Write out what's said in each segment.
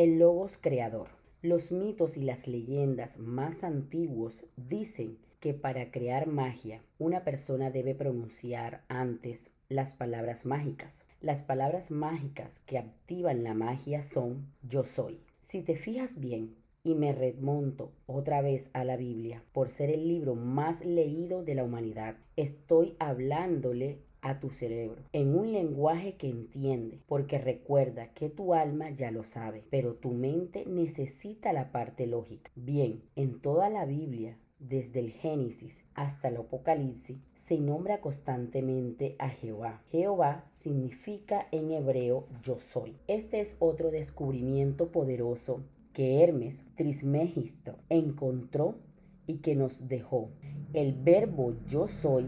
El logos creador. Los mitos y las leyendas más antiguos dicen que para crear magia una persona debe pronunciar antes las palabras mágicas. Las palabras mágicas que activan la magia son yo soy. Si te fijas bien, y me remonto otra vez a la Biblia por ser el libro más leído de la humanidad, estoy hablándole a tu cerebro en un lenguaje que entiende, porque recuerda que tu alma ya lo sabe, pero tu mente necesita la parte lógica. Bien, en toda la Biblia desde el Génesis hasta el Apocalipsis, se nombra constantemente a Jehová. Jehová significa en hebreo yo soy. Este es otro descubrimiento poderoso que Hermes Trismegisto encontró y que nos dejó. El verbo yo soy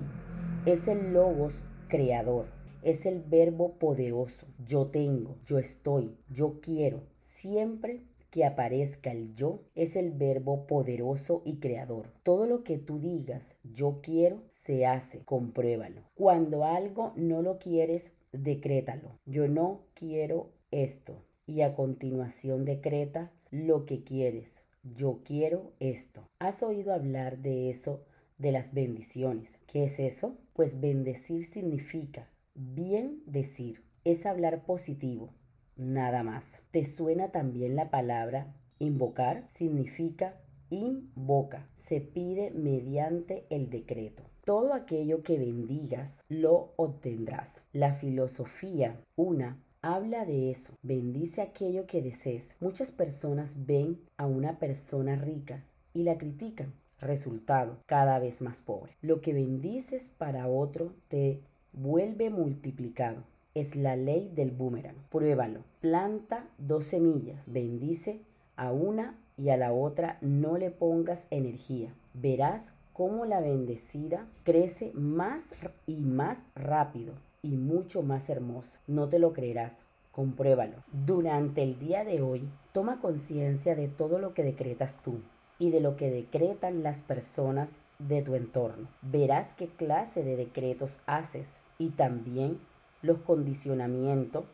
es el logos creador, es el verbo poderoso. Yo tengo, yo estoy, yo quiero. Siempre que aparezca el yo es el verbo poderoso y creador. Todo lo que tú digas, yo quiero, se hace, compruébalo. Cuando algo no lo quieres, decrétalo. Yo no quiero esto. Y a continuación decreta lo que quieres. Yo quiero esto. ¿Has oído hablar de eso, de las bendiciones? ¿Qué es eso? Pues bendecir significa bien decir. Es hablar positivo, nada más. ¿Te suena también la palabra invocar? Significa invoca. Se pide mediante el decreto. Todo aquello que bendigas lo obtendrás. La filosofía, una, habla de eso. Bendice aquello que desees. Muchas personas ven a una persona rica y la critican. Resultado, cada vez más pobre. Lo que bendices para otro te vuelve multiplicado es la ley del boomerang. Pruébalo. Planta dos semillas. Bendice a una y a la otra no le pongas energía. Verás cómo la bendecida crece más y más rápido y mucho más hermosa. No te lo creerás. Compruébalo. Durante el día de hoy, toma conciencia de todo lo que decretas tú y de lo que decretan las personas de tu entorno. Verás qué clase de decretos haces y también los condicionamientos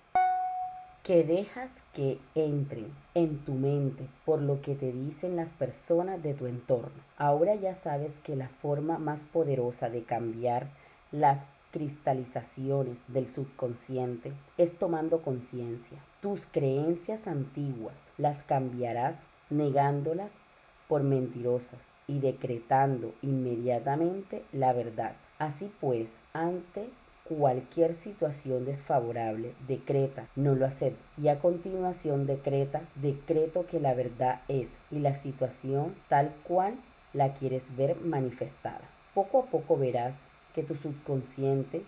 que dejas que entren en tu mente por lo que te dicen las personas de tu entorno. Ahora ya sabes que la forma más poderosa de cambiar las cristalizaciones del subconsciente es tomando conciencia. Tus creencias antiguas las cambiarás negándolas por mentirosas y decretando inmediatamente la verdad. Así pues, ante cualquier situación desfavorable, decreta, no lo acepto. Y a continuación decreta, decreto que la verdad es y la situación tal cual la quieres ver manifestada. Poco a poco verás que tu subconsciente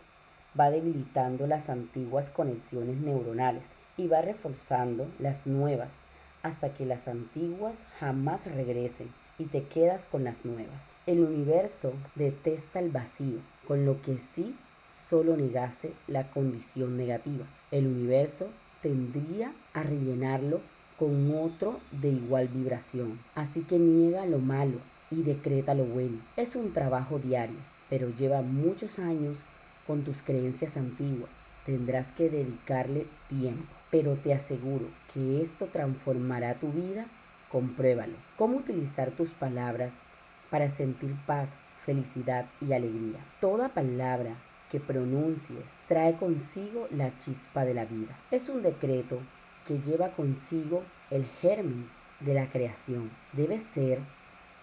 va debilitando las antiguas conexiones neuronales y va reforzando las nuevas hasta que las antiguas jamás regresen y te quedas con las nuevas. El universo detesta el vacío, con lo que sí solo negase la condición negativa. El universo tendría a rellenarlo con otro de igual vibración. Así que niega lo malo y decreta lo bueno. Es un trabajo diario, pero lleva muchos años con tus creencias antiguas. Tendrás que dedicarle tiempo, pero te aseguro que esto transformará tu vida. Compruébalo. ¿Cómo utilizar tus palabras para sentir paz, felicidad y alegría? Toda palabra que pronuncies trae consigo la chispa de la vida. Es un decreto que lleva consigo el germen de la creación. Debe ser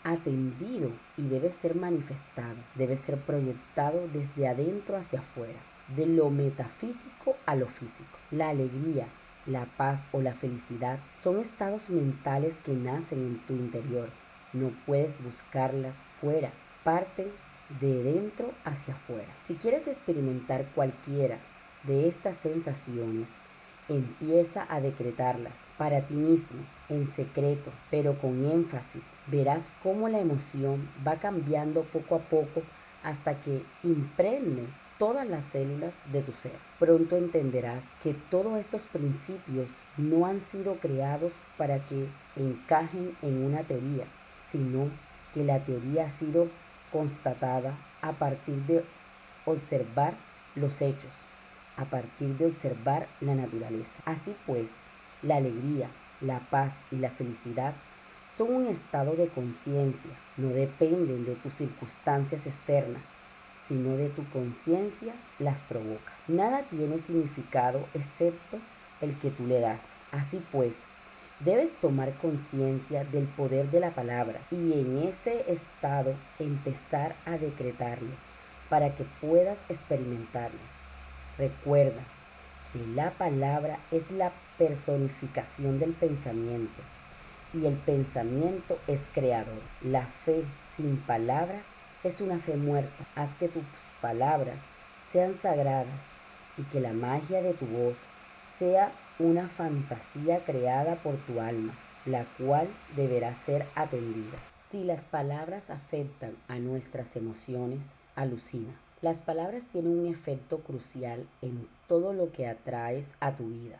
atendido y debe ser manifestado, debe ser proyectado desde adentro hacia afuera, de lo metafísico a lo físico. La alegría, la paz o la felicidad son estados mentales que nacen en tu interior. No puedes buscarlas fuera, parte de dentro hacia afuera. Si quieres experimentar cualquiera de estas sensaciones, empieza a decretarlas para ti mismo, en secreto, pero con énfasis. Verás cómo la emoción va cambiando poco a poco hasta que impregne todas las células de tu ser. Pronto entenderás que todos estos principios no han sido creados para que encajen en una teoría, sino que la teoría ha sido constatada a partir de observar los hechos, a partir de observar la naturaleza. Así pues, la alegría, la paz y la felicidad son un estado de conciencia, no dependen de tus circunstancias externas, sino de tu conciencia las provoca. Nada tiene significado excepto el que tú le das. Así pues, debes tomar conciencia del poder de la palabra y en ese estado empezar a decretarlo para que puedas experimentarlo. Recuerda que la palabra es la personificación del pensamiento y el pensamiento es creador. La fe sin palabra es una fe muerta. Haz que tus palabras sean sagradas y que la magia de tu voz sea una fantasía creada por tu alma, la cual deberá ser atendida. Si las palabras afectan a nuestras emociones, alucina. Las palabras tienen un efecto crucial en todo lo que atraes a tu vida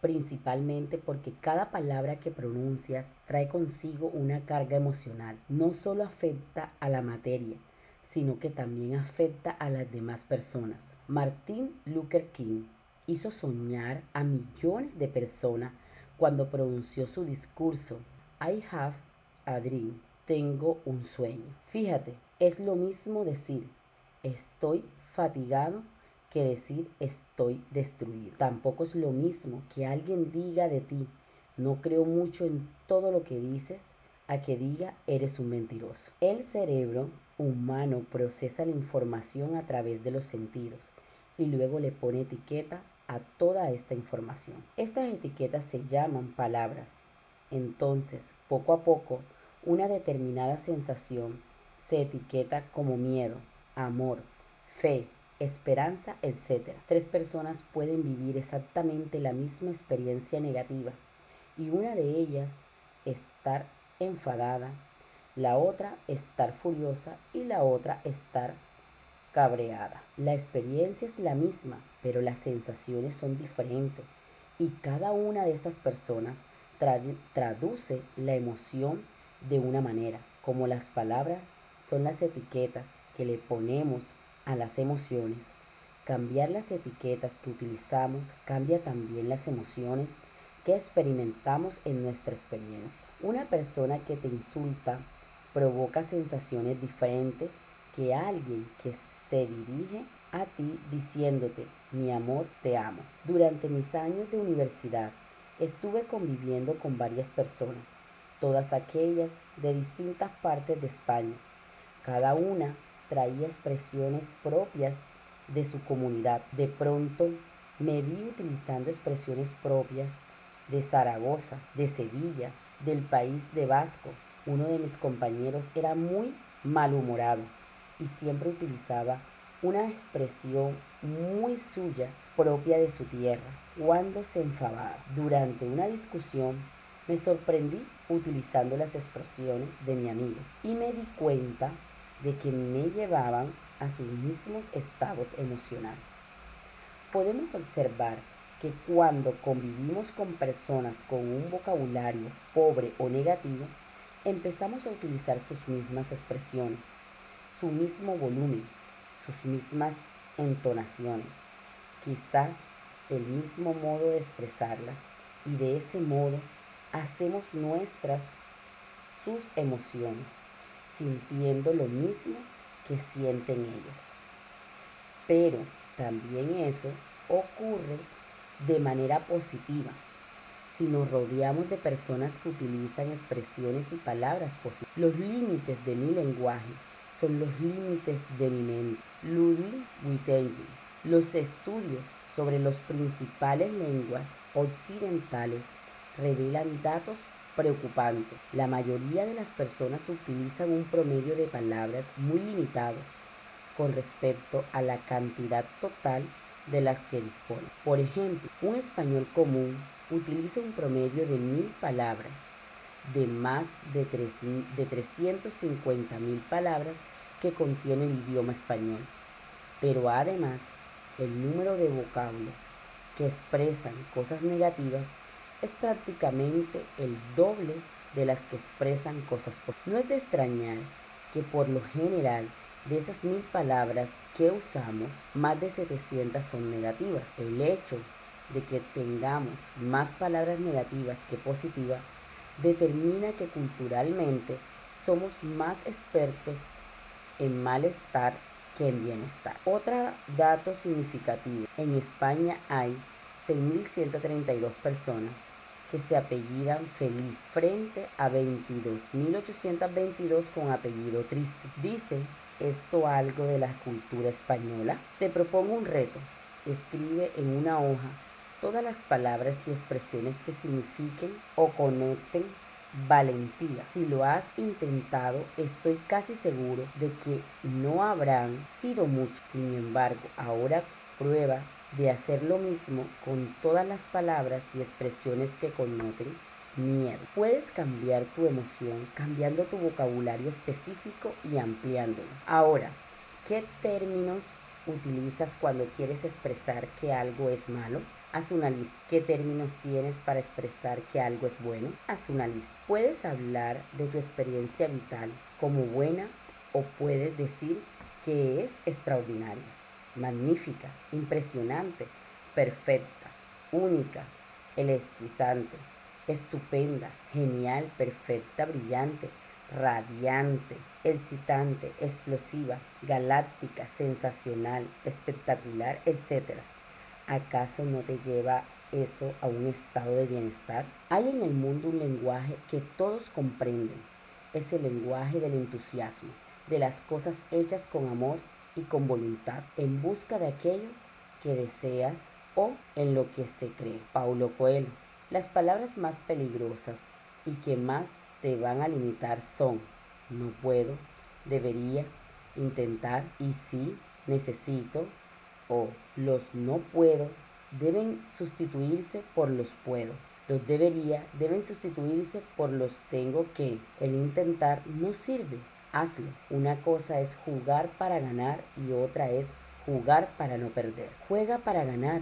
principalmente porque cada palabra que pronuncias trae consigo una carga emocional. No solo afecta a la materia, sino que también afecta a las demás personas. Martin Luther King hizo soñar a millones de personas cuando pronunció su discurso I have a dream, tengo un sueño. Fíjate, es lo mismo decir estoy fatigado que decir estoy destruido. Tampoco es lo mismo que alguien diga de ti, no creo mucho en todo lo que dices, a que diga eres un mentiroso. El cerebro humano procesa la información a través de los sentidos y luego le pone etiqueta a toda esta información. Estas etiquetas se llaman palabras. Entonces, poco a poco, una determinada sensación se etiqueta como miedo, amor, fe, esperanza, etc. Tres personas pueden vivir exactamente la misma experiencia negativa y una de ellas estar enfadada, la otra estar furiosa y la otra estar cabreada. La experiencia es la misma, pero las sensaciones son diferentes y cada una de estas personas traduce la emoción de una manera, como las palabras son las etiquetas que le ponemos a las emociones. Cambiar las etiquetas que utilizamos cambia también las emociones que experimentamos en nuestra experiencia. Una persona que te insulta provoca sensaciones diferentes que alguien que se dirige a ti diciéndote, mi amor, te amo. Durante mis años de universidad estuve conviviendo con varias personas, todas aquellas de distintas partes de España, cada una traía expresiones propias de su comunidad. De pronto me vi utilizando expresiones propias de Zaragoza, de Sevilla, del país de Vasco. Uno de mis compañeros era muy malhumorado y siempre utilizaba una expresión muy suya propia de su tierra cuando se enfadaba. Durante una discusión me sorprendí utilizando las expresiones de mi amigo y me di cuenta de que me llevaban a sus mismos estados emocionales. Podemos observar que cuando convivimos con personas con un vocabulario pobre o negativo, empezamos a utilizar sus mismas expresiones, su mismo volumen, sus mismas entonaciones, quizás el mismo modo de expresarlas y de ese modo hacemos nuestras sus emociones sintiendo lo mismo que sienten ellas. Pero también eso ocurre de manera positiva si nos rodeamos de personas que utilizan expresiones y palabras positivas. Los límites de mi lenguaje son los límites de mi mente. Ludwig Wittgenstein. Los estudios sobre las principales lenguas occidentales revelan datos preocupante. La mayoría de las personas utilizan un promedio de palabras muy limitados con respecto a la cantidad total de las que dispone. Por ejemplo, un español común utiliza un promedio de mil palabras, de más de, de 350 mil palabras que contiene el idioma español. Pero además, el número de vocablos que expresan cosas negativas es prácticamente el doble de las que expresan cosas positivas. No es de extrañar que por lo general de esas mil palabras que usamos, más de 700 son negativas. El hecho de que tengamos más palabras negativas que positivas determina que culturalmente somos más expertos en malestar que en bienestar. Otro dato significativo, en España hay 6.132 personas que se apellidan Feliz frente a 22.822 con apellido Triste. Dice esto algo de la cultura española. Te propongo un reto. Escribe en una hoja todas las palabras y expresiones que signifiquen o conecten valentía. Si lo has intentado, estoy casi seguro de que no habrán sido muchos. Sin embargo, ahora prueba de hacer lo mismo con todas las palabras y expresiones que connoten miedo. Puedes cambiar tu emoción cambiando tu vocabulario específico y ampliándolo. Ahora, ¿qué términos utilizas cuando quieres expresar que algo es malo? Haz una lista. ¿Qué términos tienes para expresar que algo es bueno? Haz una lista. Puedes hablar de tu experiencia vital como buena o puedes decir que es extraordinaria, magnífica, impresionante, perfecta, única, electrizante, estupenda, genial, perfecta, brillante, radiante, excitante, explosiva, galáctica, sensacional, espectacular, etc. ¿Acaso no te lleva eso a un estado de bienestar? Hay en el mundo un lenguaje que todos comprenden. Es el lenguaje del entusiasmo, de las cosas hechas con amor y con voluntad, en busca de aquello que deseas o en lo que se cree. Paulo Coelho. Las palabras más peligrosas y que más te van a limitar son no puedo, debería, intentar y sí, necesito, o los no puedo deben sustituirse por los puedo. Los debería deben sustituirse por los tengo que. El intentar no sirve. Hazlo. Una cosa es jugar para ganar y otra es jugar para no perder. Juega para ganar.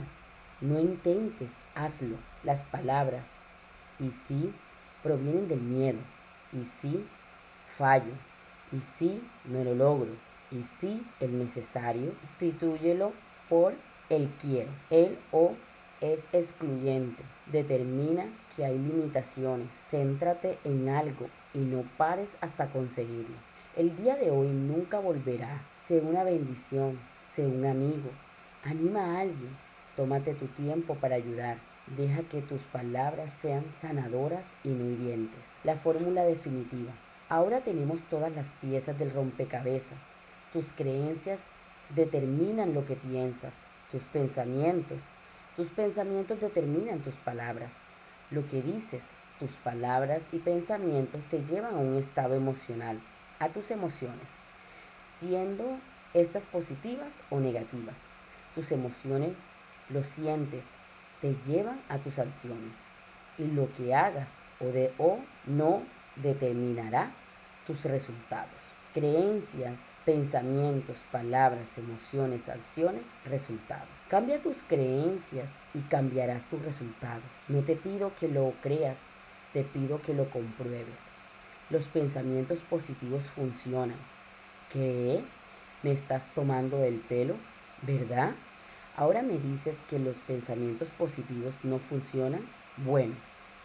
No intentes, hazlo. Las palabras y sí provienen del miedo. Y sí, fallo. Y sí, no lo logro. Y sí, el necesario, sustituyelo por el quiero. El o es excluyente. Determina que hay limitaciones. Céntrate en algo y no pares hasta conseguirlo. El día de hoy nunca volverá. Sé una bendición. Sé un amigo. Anima a alguien. Tómate tu tiempo para ayudar. Deja que tus palabras sean sanadoras y no. La fórmula definitiva. Ahora tenemos todas las piezas del rompecabezas. Tus creencias determinan lo que piensas, tus pensamientos. Tus pensamientos determinan tus palabras. Lo que dices, tus palabras y pensamientos te llevan a un estado emocional, a tus emociones, siendo estas positivas o negativas. Tus emociones lo sientes, te llevan a tus acciones y lo que hagas o de o no determinará tus resultados creencias, pensamientos, palabras, emociones, acciones, resultados. Cambia tus creencias y cambiarás tus resultados. No te pido que lo creas, te pido que lo compruebes. Los pensamientos positivos funcionan. ¿Qué? ¿Me estás tomando del pelo? ¿Verdad? Ahora me dices que los pensamientos positivos no funcionan. Bueno,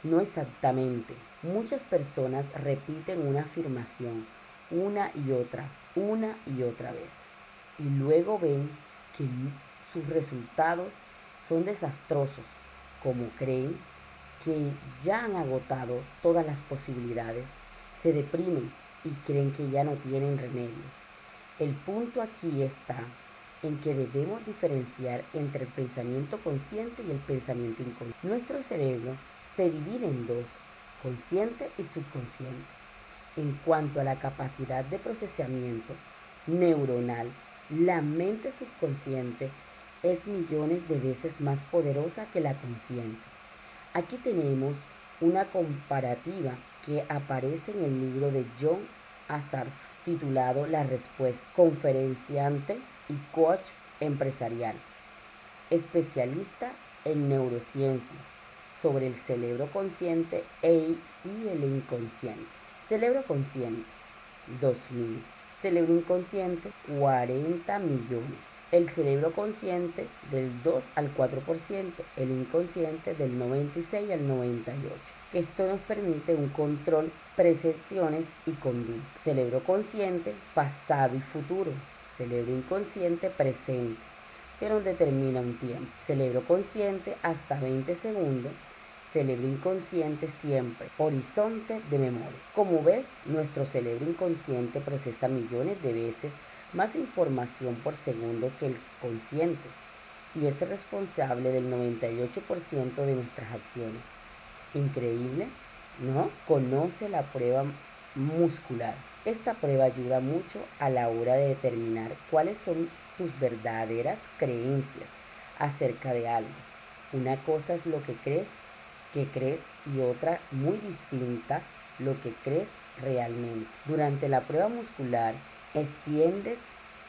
no exactamente. Muchas personas repiten una afirmación una y otra, una y otra vez. Y luego ven que sus resultados son desastrosos, como creen que ya han agotado todas las posibilidades, se deprimen y creen que ya no tienen remedio. El punto aquí está en que debemos diferenciar entre el pensamiento consciente y el pensamiento inconsciente. Nuestro cerebro se divide en dos, consciente y subconsciente. En cuanto a la capacidad de procesamiento neuronal, la mente subconsciente es millones de veces más poderosa que la consciente. Aquí tenemos una comparativa que aparece en el libro de John Azarf titulado La Respuesta, conferenciante y coach empresarial, especialista en neurociencia sobre el cerebro consciente e, y el inconsciente. Cerebro Consciente 2000. Cerebro inconsciente, 40 millones. El cerebro consciente del 2 al 4%, el inconsciente del 96 al 98. Esto nos permite un control, percepciones y conducta. Cerebro consciente, pasado y futuro. Cerebro inconsciente, presente, que nos determina un tiempo. Cerebro consciente hasta 20 segundos cerebro inconsciente siempre, horizonte de memoria. Como ves, nuestro cerebro inconsciente procesa millones de veces más información por segundo que el consciente y es responsable del 98% de nuestras acciones. Increíble, ¿no? Conoce la prueba muscular. Esta prueba ayuda mucho a la hora de determinar cuáles son tus verdaderas creencias acerca de algo. Una cosa es lo que crees que crees y otra muy distinta lo que crees realmente. Durante la prueba muscular extiendes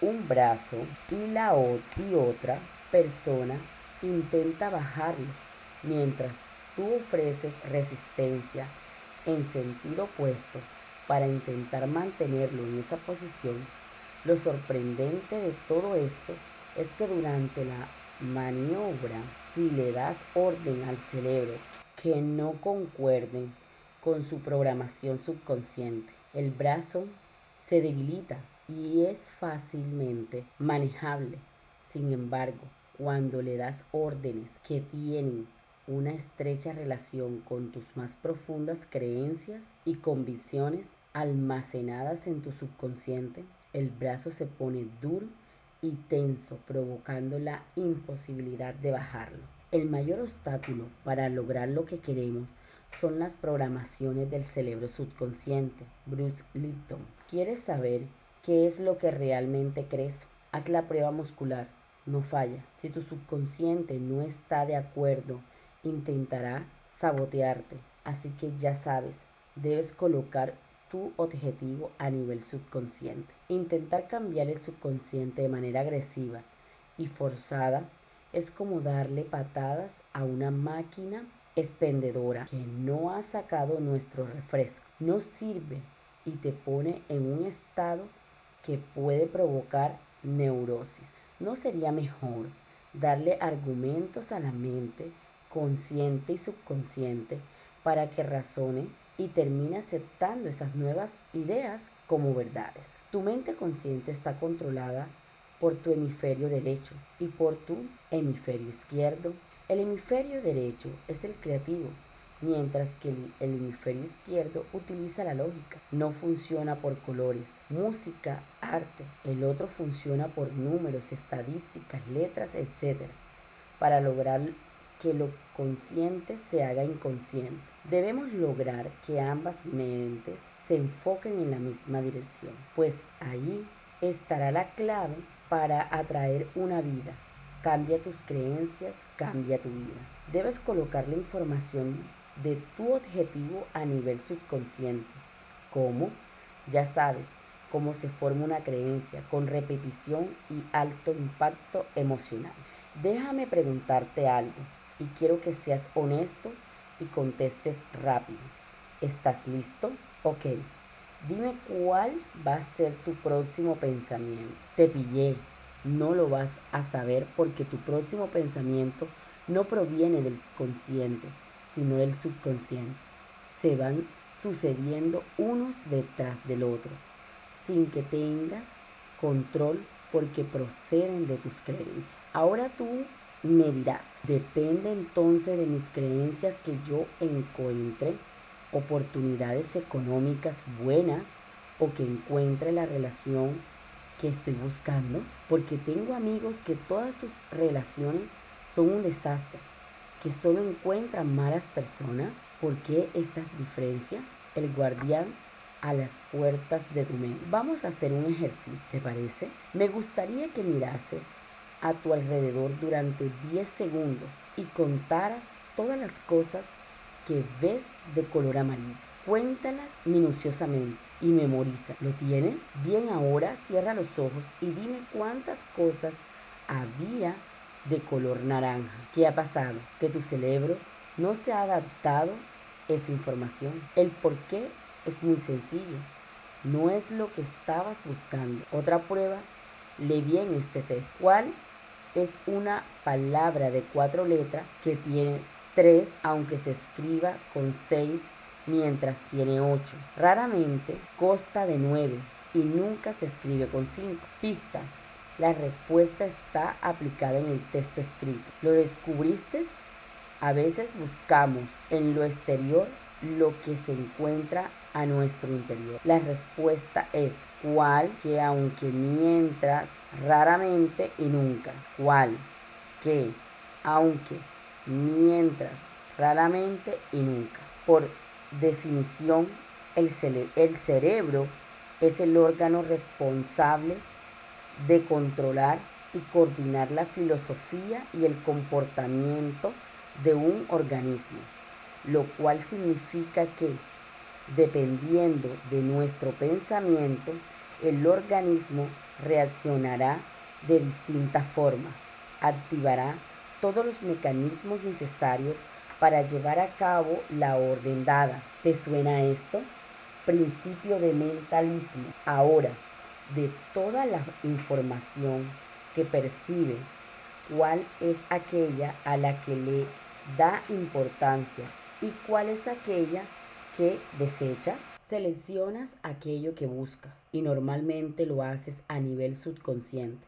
un brazo y la y otra persona intenta bajarlo mientras tú ofreces resistencia en sentido opuesto para intentar mantenerlo en esa posición. Lo sorprendente de todo esto es que durante la maniobra, si le das orden al cerebro que no concuerden con su programación subconsciente. El brazo se debilita y es fácilmente manejable. Sin embargo, cuando le das órdenes que tienen una estrecha relación con tus más profundas creencias y convicciones almacenadas en tu subconsciente, el brazo se pone duro y tenso, provocando la imposibilidad de bajarlo. El mayor obstáculo para lograr lo que queremos son las programaciones del cerebro subconsciente. Bruce Lipton. ¿Quieres saber qué es lo que realmente crees? Haz la prueba muscular. No falla. Si tu subconsciente no está de acuerdo, intentará sabotearte. Así que ya sabes, debes colocar tu objetivo a nivel subconsciente. Intentar cambiar el subconsciente de manera agresiva y forzada es como darle patadas a una máquina expendedora que no ha sacado nuestro refresco. No sirve y te pone en un estado que puede provocar neurosis. ¿No sería mejor darle argumentos a la mente consciente y subconsciente para que razone y termine aceptando esas nuevas ideas como verdades? Tu mente consciente está controlada por tu hemisferio derecho y por tu hemisferio izquierdo. El hemisferio derecho es el creativo, mientras que el, hemisferio izquierdo utiliza la lógica. No funciona por colores, música, arte. El otro funciona por números, estadísticas, letras, etc. Para lograr que lo consciente se haga inconsciente. Debemos lograr que ambas mentes se enfoquen en la misma dirección, pues ahí estará la clave para atraer una vida. Cambia tus creencias, cambia tu vida. Debes colocar la información de tu objetivo a nivel subconsciente. ¿Cómo? Ya sabes cómo se forma una creencia con repetición y alto impacto emocional. Déjame preguntarte algo y quiero que seas honesto y contestes rápido. ¿Estás listo? Ok. Dime cuál va a ser tu próximo pensamiento. Te pillé. No lo vas a saber porque tu próximo pensamiento no proviene del consciente, sino del subconsciente. Se van sucediendo unos detrás del otro, sin que tengas control porque proceden de tus creencias. Ahora tú me dirás, depende entonces de mis creencias que yo encuentre oportunidades económicas buenas o que encuentre la relación que estoy buscando, porque tengo amigos que todas sus relaciones son un desastre, que solo encuentran malas personas. ¿Por qué estas diferencias? El guardián a las puertas de tu mente. Vamos a hacer un ejercicio, ¿te parece? Me gustaría que mirases a tu alrededor durante 10 segundos y contaras todas las cosas que ves de color amarillo. Cuéntalas minuciosamente y memoriza. ¿Lo tienes? Bien, ahora cierra los ojos y dime cuántas cosas había de color naranja. ¿Qué ha pasado? Que tu cerebro no se ha adaptado a esa información. El por qué es muy sencillo. no es lo que estabas buscando. Otra prueba, lee bien este test. ¿Cuál es una palabra de cuatro letras que tiene tres, aunque se escriba con seis, mientras tiene ocho? Raramente consta de nueve y nunca se escribe con cinco. Pista. La respuesta está aplicada en el texto escrito. ¿Lo descubriste? A veces buscamos en lo exterior lo que se encuentra a nuestro interior. La respuesta es cuál que aunque mientras raramente y nunca. ¿Cuál que aunque mientras raramente y nunca. Por definición, el, el cerebro es el órgano responsable de controlar y coordinar la filosofía y el comportamiento de un organismo, lo cual significa que, dependiendo de nuestro pensamiento, el organismo reaccionará de distinta forma, activará todos los mecanismos necesarios para llevar a cabo la orden dada. ¿Te suena esto? Principio de mentalismo. Ahora, de toda la información que percibe, cuál es aquella a la que le da importancia y cuál es aquella que desechas. Seleccionas aquello que buscas y normalmente lo haces a nivel subconsciente.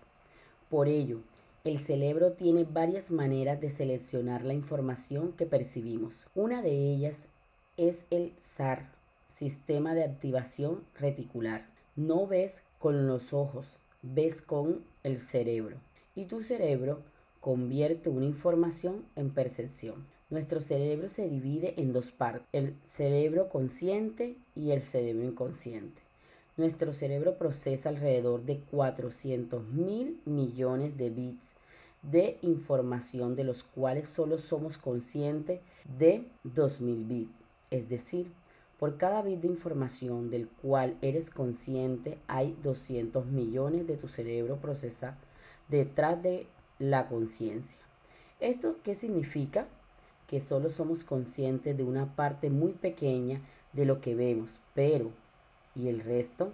Por ello, el cerebro tiene varias maneras de seleccionar la información que percibimos. Una de ellas es el SAR, Sistema de Activación Reticular. No ves con los ojos, ves con el cerebro. Y tu cerebro convierte una información en percepción. Nuestro cerebro se divide en dos partes, el cerebro consciente y el cerebro inconsciente. Nuestro cerebro procesa alrededor de 400 mil millones de bits de información de los cuales solo somos conscientes de 2000 bits. Es decir, por cada bit de información del cual eres consciente hay 200 millones de tu cerebro procesa detrás de la conciencia. ¿Esto qué significa? Que solo somos conscientes de una parte muy pequeña de lo que vemos, pero ¿y el resto?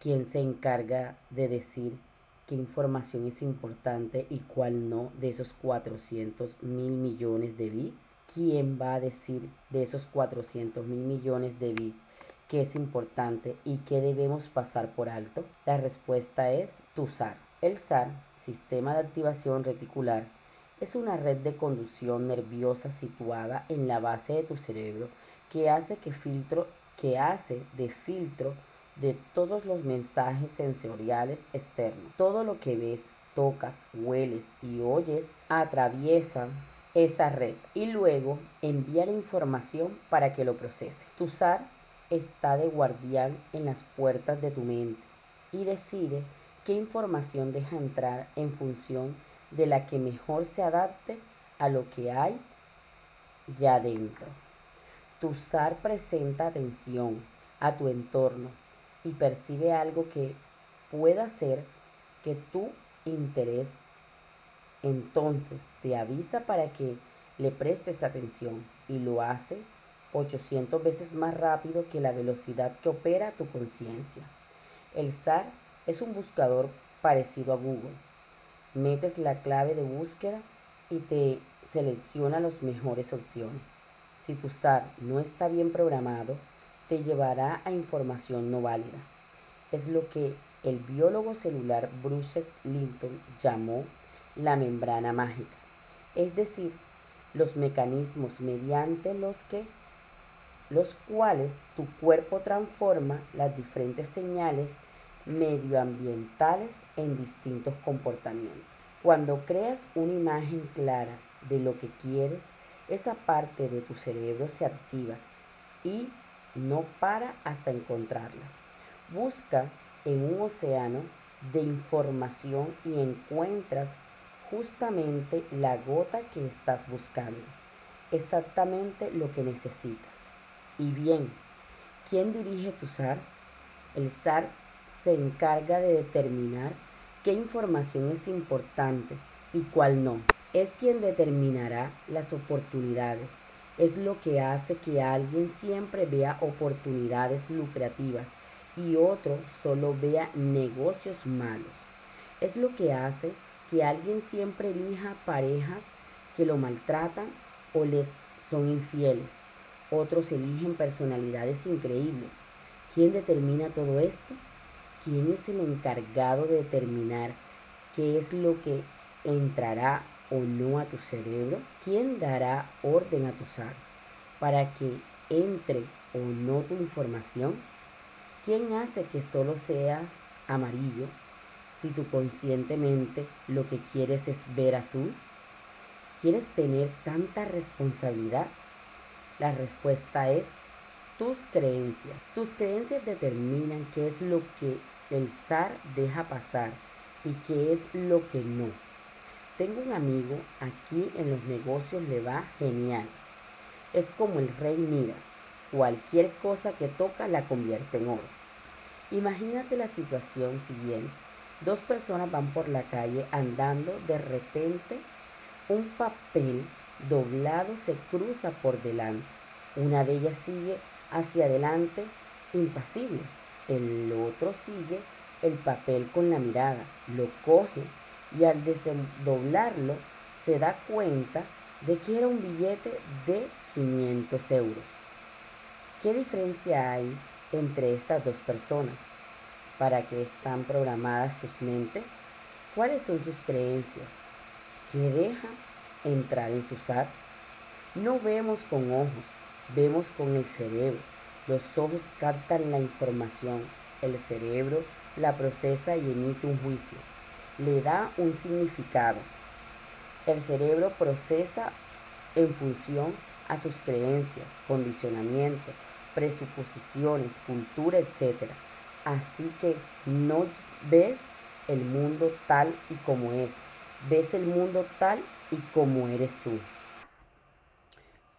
¿Quién se encarga de decir qué información es importante y cuál no de esos 400 mil millones de bits? ¿Quién va a decir de esos 400 mil millones de bits qué es importante y qué debemos pasar por alto? La respuesta es tu SAR. El SAR sistema de activación reticular, es una red de conducción nerviosa situada en la base de tu cerebro que hace, que filtro, que hace de filtro de todos los mensajes sensoriales externos. Todo lo que ves, tocas, hueles y oyes atraviesa esa red y luego envía la información para que lo procese. Tu SAR está de guardián en las puertas de tu mente y decide qué información deja entrar en función de la que mejor se adapte a lo que hay ya dentro. Tu SAR presenta atención a tu entorno y percibe algo que pueda ser que tu interés entonces te avisa para que le prestes atención y lo hace 800 veces más rápido que la velocidad que opera tu conciencia. El SAR es un buscador parecido a Google. Metes la clave de búsqueda y te selecciona las mejores opciones. Si tu SAR no está bien programado, te llevará a información no válida. Es lo que el biólogo celular Bruce Linton llamó la membrana mágica, es decir, los mecanismos mediante los que los cuales tu cuerpo transforma las diferentes señales medioambientales en distintos comportamientos. Cuando creas una imagen clara de lo que quieres, esa parte de tu cerebro se activa y no para hasta encontrarla. Busca en un océano de información y encuentras justamente la gota que estás buscando, exactamente lo que necesitas. Y bien, ¿quién dirige tu SAR? El SAR se encarga de determinar qué información es importante y cuál no. Es quien determinará las oportunidades. Es lo que hace que alguien siempre vea oportunidades lucrativas y otro solo vea negocios malos. Es lo que hace que alguien siempre elija parejas que lo maltratan o les son infieles. Otros eligen personalidades increíbles. ¿Quién determina todo esto? ¿Quién es el encargado de determinar qué es lo que entrará o no a tu cerebro? ¿Quién dará orden a tu SAR para que entre o no tu información? ¿Quién hace que solo seas amarillo si tú conscientemente lo que quieres es ver azul? ¿Quieres tener tanta responsabilidad? La respuesta es tus creencias. Tus creencias determinan qué es lo que el zar deja pasar y qué es lo que no. Tengo un amigo aquí en los negocios le va genial. Es como el rey Midas. Cualquier cosa que toca la convierte en oro. Imagínate la situación siguiente. Dos personas van por la calle andando, de repente un papel doblado se cruza por delante. Una de ellas sigue hacia adelante impasible. El otro sigue el papel con la mirada, lo coge y al desdoblarlo se da cuenta de que era un billete de 500 euros. ¿Qué diferencia hay entre estas dos personas? ¿Para qué están programadas sus mentes? ¿Cuáles son sus creencias? ¿Qué deja entrar en su SAR? No vemos con ojos, vemos con el cerebro. Los ojos captan la información, el cerebro la procesa y emite un juicio. Le da un significado. El cerebro procesa en función a sus creencias, condicionamiento, presuposiciones, cultura, etc. Así que no ves el mundo tal y como es, ves el mundo tal y como eres tú.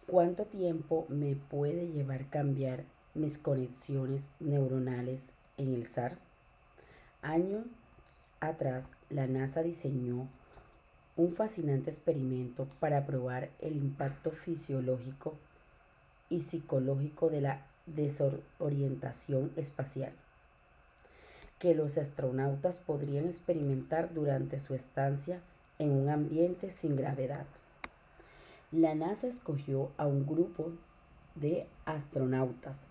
¿Cuánto tiempo me puede llevar cambiar mis conexiones neuronales en el SAR? Años atrás, la NASA diseñó un fascinante experimento para probar el impacto fisiológico y psicológico de la desorientación espacial que los astronautas podrían experimentar durante su estancia en un ambiente sin gravedad. La NASA escogió a un grupo de astronautas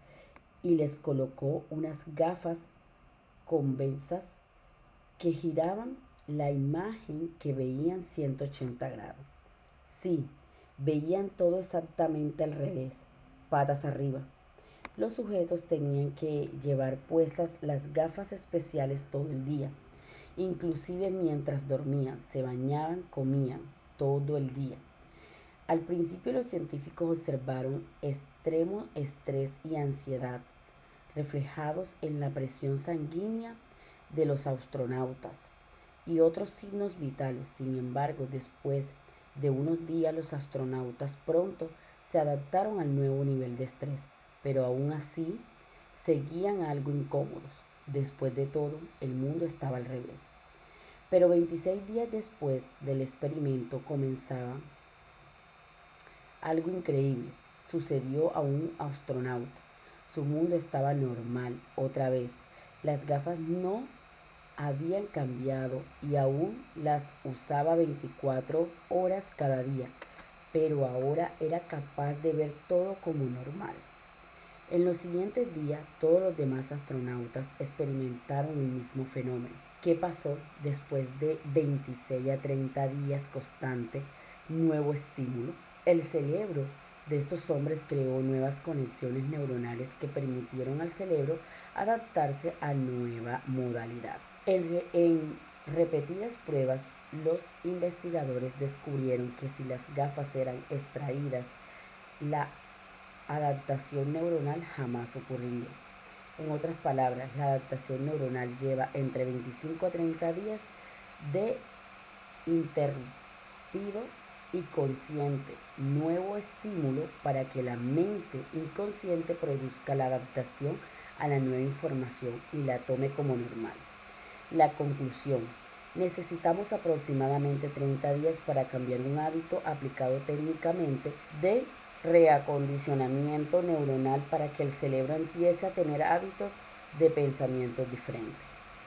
y les colocó unas gafas convexas que giraban la imagen que veían 180 grados. Sí, veían todo exactamente al revés, patas arriba. Los sujetos tenían que llevar puestas las gafas especiales todo el día, inclusive mientras dormían, se bañaban, comían, todo el día. Al principio los científicos observaron extremo estrés y ansiedad reflejados en la presión sanguínea de los astronautas y otros signos vitales. Sin embargo, después de unos días los astronautas pronto se adaptaron al nuevo nivel de estrés pero aún así seguían algo incómodos. Después de todo, el mundo estaba al revés. Pero 26 días después del experimento comenzaba algo increíble. Sucedió a un astronauta. Su mundo estaba normal otra vez. Las gafas no habían cambiado y aún las usaba 24 horas cada día, pero ahora era capaz de ver todo como normal. En los siguientes días, todos los demás astronautas experimentaron el mismo fenómeno. ¿Qué pasó después de 26 a 30 días constante nuevo estímulo? El cerebro de estos hombres creó nuevas conexiones neuronales que permitieron al cerebro adaptarse a nueva modalidad. En, repetidas pruebas, los investigadores descubrieron que si las gafas eran extraídas, la adaptación neuronal jamás ocurriría. En otras palabras, la adaptación neuronal lleva entre 25 a 30 días de interrumpido y consciente nuevo estímulo para que la mente inconsciente produzca la adaptación a la nueva información y la tome como normal. La conclusión. Necesitamos aproximadamente 30 días para cambiar un hábito aplicado técnicamente de reacondicionamiento neuronal para que el cerebro empiece a tener hábitos de pensamientos diferentes.